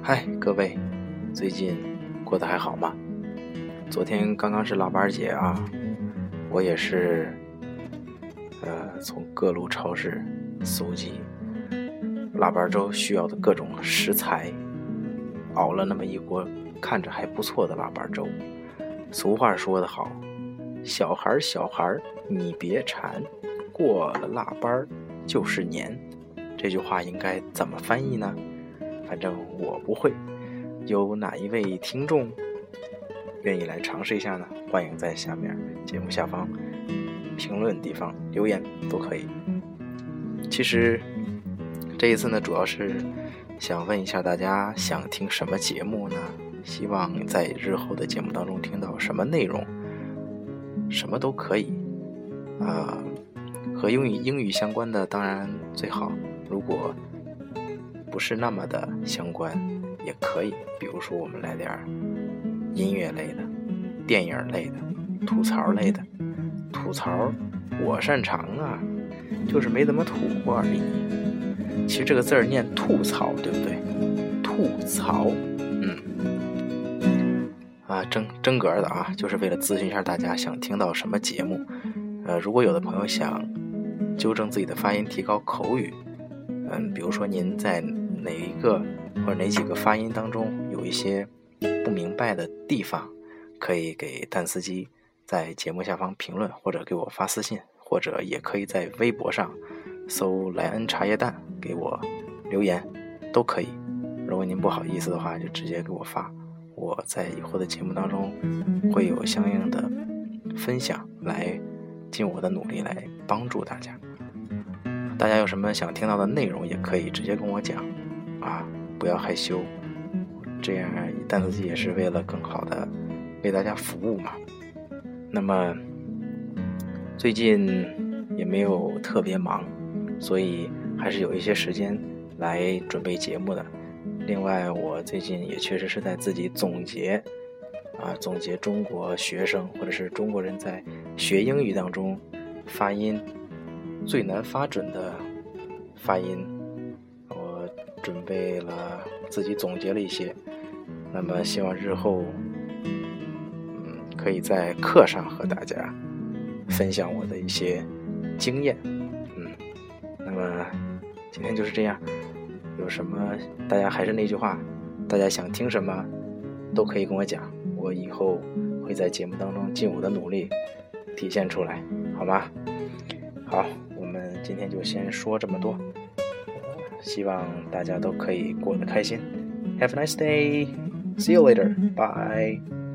嗨各位最近过得还好吗？昨天刚刚是腊八节啊我也是呃从各路超市搜集腊八粥需要的各种食材熬了那么一锅看着还不错的腊八粥。俗话说得好小孩儿小孩儿你别馋，过了腊八就是年。这句话应该怎么翻译呢？反正我不会，有哪一位听众愿意来尝试一下呢？欢迎在下面节目下方评论地方留言都可以。其实这一次呢，主要是想问一下大家想听什么节目呢？希望在日后的节目当中听到什么内容，什么都可以。啊，和英语英语相关的当然最好，如果。不是那么的相关，也可以。比如说，我们来点音乐类的、电影类的、吐槽类的。吐槽我擅长啊，就是没怎么吐过而已。其实这个字儿念“吐槽”，对不对？吐槽，嗯，啊，真真格的啊，就是为了咨询一下大家想听到什么节目。呃，如果有的朋友想纠正自己的发音，提高口语，嗯，比如说您在。哪一个或者哪几个发音当中有一些不明白的地方，可以给蛋司机在节目下方评论，或者给我发私信，或者也可以在微博上搜“莱恩茶叶蛋”给我留言，都可以。如果您不好意思的话，就直接给我发，我在以后的节目当中会有相应的分享，来尽我的努力来帮助大家。大家有什么想听到的内容，也可以直接跟我讲。啊，不要害羞，这样但自己也是为了更好的为大家服务嘛。那么最近也没有特别忙，所以还是有一些时间来准备节目的。另外，我最近也确实是在自己总结啊，总结中国学生或者是中国人在学英语当中发音最难发准的发音。我准备了，自己总结了一些，那么希望日后，嗯，可以在课上和大家分享我的一些经验，嗯，那么今天就是这样，有什么大家还是那句话，大家想听什么都可以跟我讲，我以后会在节目当中尽我的努力体现出来，好吗？好，我们今天就先说这么多。希望大家都可以过得开心。Have a nice day. See you later. Bye.